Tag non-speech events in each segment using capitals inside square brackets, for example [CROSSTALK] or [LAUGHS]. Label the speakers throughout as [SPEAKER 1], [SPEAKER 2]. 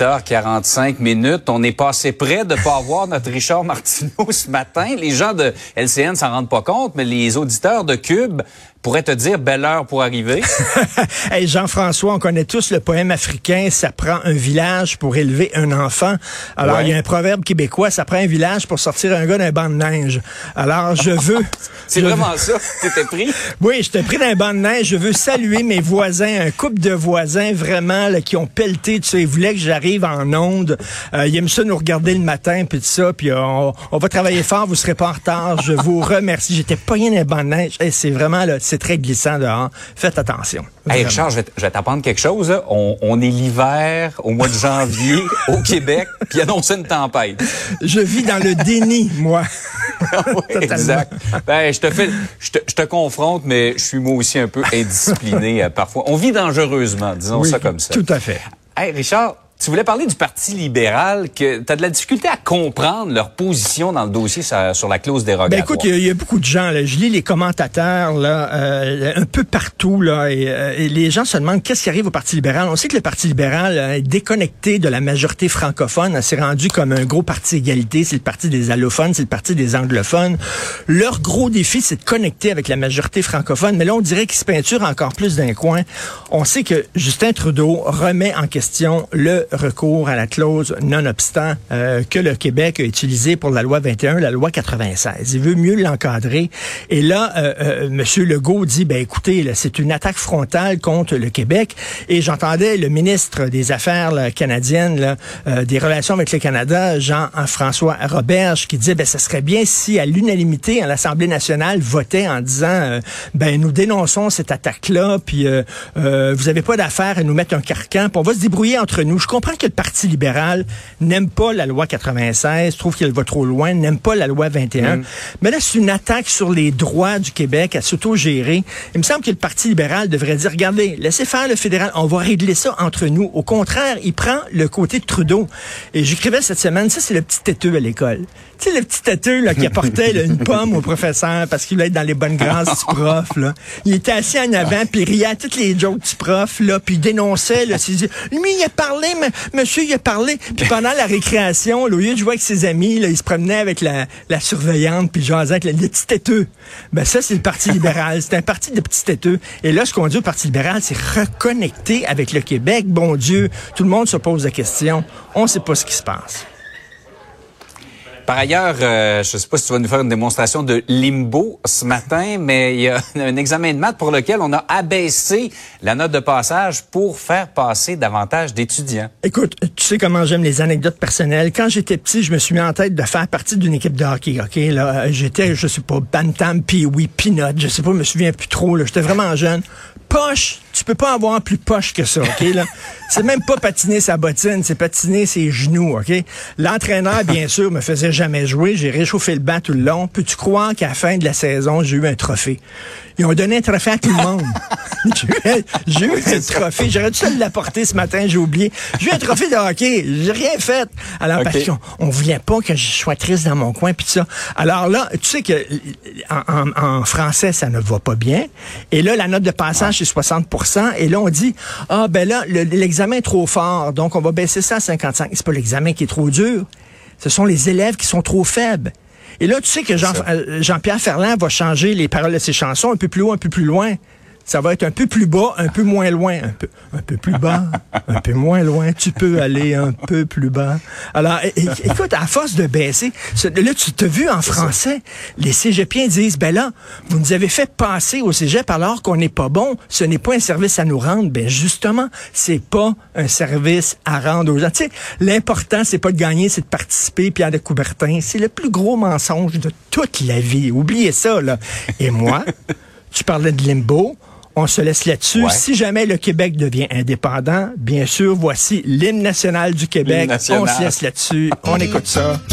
[SPEAKER 1] 8h45 minutes. On est passé près de pas avoir notre Richard Martineau ce matin. Les gens de LCN s'en rendent pas compte, mais les auditeurs de Cube pourrait te dire belle heure pour arriver. [LAUGHS]
[SPEAKER 2] hey, Jean-François, on connaît tous le poème africain, ça prend un village pour élever un enfant. Alors, il y a un proverbe québécois, ça prend un village pour sortir un gars d'un banc de neige. Alors, je [LAUGHS] veux...
[SPEAKER 1] C'est vraiment ça, t'étais pris? [LAUGHS]
[SPEAKER 2] Oui, j'étais pris d'un banc de neige. Je veux saluer mes voisins, un couple de voisins vraiment là, qui ont pelleté, tu sais, ils voulaient que j'arrive en onde. Euh, ils aiment ça nous regarder le matin, puis tout ça, puis euh, on, on, va travailler fort, vous serez pas en retard. Je vous [LAUGHS] remercie. J'étais pas rien d'un banc de neige. Hey, c'est vraiment... là c'est très glissant dehors. Faites attention.
[SPEAKER 1] Hey Richard, je vais t'apprendre quelque chose. On, on est l'hiver au mois de janvier au [LAUGHS] Québec, puis annonce une tempête.
[SPEAKER 2] Je vis dans le déni, moi. [LAUGHS]
[SPEAKER 1] oui, exact. Ben, je te fais, je te, je te, confronte, mais je suis moi aussi un peu indiscipliné euh, parfois. On vit dangereusement, disons
[SPEAKER 2] oui,
[SPEAKER 1] ça comme ça.
[SPEAKER 2] Tout à fait.
[SPEAKER 1] Hey Richard, tu voulais parler du Parti libéral, que tu as de la difficulté à comprendre leur position dans le dossier sur, la clause dérogatoire.
[SPEAKER 2] Ben écoute, il y, a beaucoup de gens, là, je lis les commentateurs là, euh, un peu partout, là, et, euh, les gens se demandent qu'est-ce qui arrive au Parti libéral. On sait que le Parti libéral euh, est déconnecté de la majorité francophone, s'est rendu comme un gros parti égalité, c'est le parti des allophones, c'est le parti des anglophones. Leur gros défi, c'est de connecter avec la majorité francophone, mais là, on dirait qu'ils se peinturent encore plus d'un coin. On sait que Justin Trudeau remet en question le recours à la clause nonobstant euh, que le Québec a utilisé pour la loi 21, la loi 96. Il veut mieux l'encadrer. Et là, euh, euh, M. Legault dit, ben écoutez, c'est une attaque frontale contre le Québec. Et j'entendais le ministre des Affaires canadiennes, là, euh, des relations avec le Canada, Jean-François Roberge, qui disait, ben ce serait bien si à l'unanimité, à l'Assemblée nationale, votait en disant, euh, ben nous dénonçons cette attaque-là, puis euh, vous n'avez pas d'affaire à nous mettre un carcan, puis on va se débrouiller entre nous. Comprends que le Parti libéral n'aime pas la loi 96, trouve qu'elle va trop loin, n'aime pas la loi 21. Mm. Mais là, c'est une attaque sur les droits du Québec à s'auto-gérer. Il me semble que le Parti libéral devrait dire, regardez, laissez faire le fédéral, on va régler ça entre nous. Au contraire, il prend le côté de Trudeau. Et j'écrivais cette semaine, ça c'est le petit têteux à l'école. Tu sais, le petit têteux là, qui apportait là, une [LAUGHS] pomme au professeur parce qu'il voulait être dans les bonnes grâces du prof. Là. Il était assis en avant, puis il riait à toutes les jokes du prof, là, puis il dénonçait. Là, lui, il a parlé, mais monsieur, il a parlé. Puis pendant la récréation, là, au lieu de jouer avec ses amis, là, il se promenait avec la, la surveillante, puis jasait avec le, le petit têteux. Ben ça, c'est le Parti [LAUGHS] libéral. C'est un parti de petits têteux. Et là, ce qu'on dit au Parti libéral, c'est reconnecter avec le Québec. Bon Dieu, tout le monde se pose la question. On ne sait pas ce qui se passe.
[SPEAKER 1] Par ailleurs, euh, je ne sais pas si tu vas nous faire une démonstration de limbo ce matin, mais il y a [LAUGHS] un examen de maths pour lequel on a abaissé la note de passage pour faire passer davantage d'étudiants.
[SPEAKER 2] Écoute, tu sais comment j'aime les anecdotes personnelles. Quand j'étais petit, je me suis mis en tête de faire partie d'une équipe de hockey. Ok, là, j'étais, je sais pas, bantam, puis oui, peanut, je sais pas, je me souviens plus trop. J'étais vraiment jeune. Poche, tu peux pas avoir plus poche que ça, ok là? [LAUGHS] C'est même pas patiner sa bottine, c'est patiner ses genoux, ok? L'entraîneur, bien sûr, me faisait jamais jouer. J'ai réchauffé le banc tout le long. Peux-tu croire qu'à la fin de la saison, j'ai eu un trophée? Ils ont donné un trophée à tout le monde. [LAUGHS] j'ai eu un trophée. J'aurais dû l'apporter ce matin, j'ai oublié. J'ai eu un trophée de hockey. J'ai rien fait. Alors, okay. parce qu'on on voulait pas que je sois triste dans mon coin, puis ça. Alors là, tu sais que en, en, en, français, ça ne va pas bien. Et là, la note de passage, c'est 60% Et là, on dit, ah, ben là, l'examen est trop fort, donc on va baisser ça à 55. C'est pas l'examen qui est trop dur. Ce sont les élèves qui sont trop faibles. Et là, tu sais que Jean, euh, Jean-Pierre Ferland va changer les paroles de ses chansons un peu plus haut, un peu plus loin. Ça va être un peu plus bas, un peu moins loin, un peu, un peu plus bas, un peu moins loin. Tu peux aller un peu plus bas. Alors, écoute, à force de baisser, là, tu t'as vu en français, les cégepiens disent, ben là, vous nous avez fait passer au cégep alors qu'on n'est pas bon. Ce n'est pas un service à nous rendre. Ben justement, c'est pas un service à rendre aux gens. Tu sais, l'important, c'est pas de gagner, c'est de participer. Pierre de Coubertin, c'est le plus gros mensonge de toute la vie. Oubliez ça, là. Et moi, tu parlais de limbo. On se laisse là-dessus. Ouais. Si jamais le Québec devient indépendant, bien sûr, voici l'hymne national du Québec. National. On se laisse là-dessus. On écoute ça. [LAUGHS]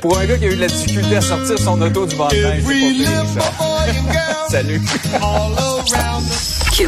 [SPEAKER 1] Pour un gars qui a eu de la difficulté à sortir son auto du c'est pas pire, ça. [LAUGHS] Salut.